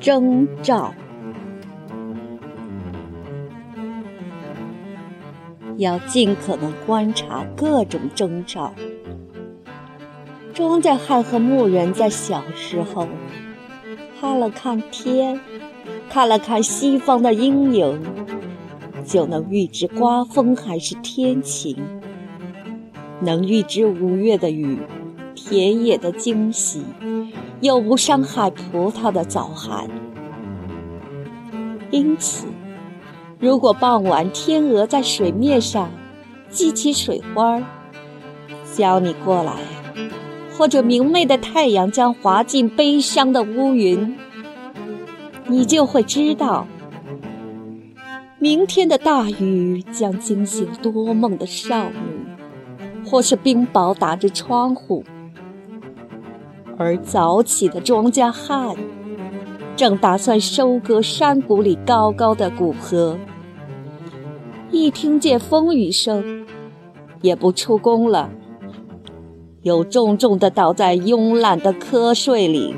征兆。要尽可能观察各种征兆。庄稼汉和牧人在小时候看了看天，看了看西方的阴影，就能预知刮风还是天晴，能预知五月的雨，田野的惊喜，又不伤害葡萄的早寒。因此。如果傍晚天鹅在水面上激起水花儿，叫你过来；或者明媚的太阳将划进悲伤的乌云，你就会知道，明天的大雨将惊醒多梦的少女，或是冰雹打着窗户，而早起的庄稼汉。正打算收割山谷里高高的谷禾，一听见风雨声，也不出工了，又重重地倒在慵懒的瞌睡里。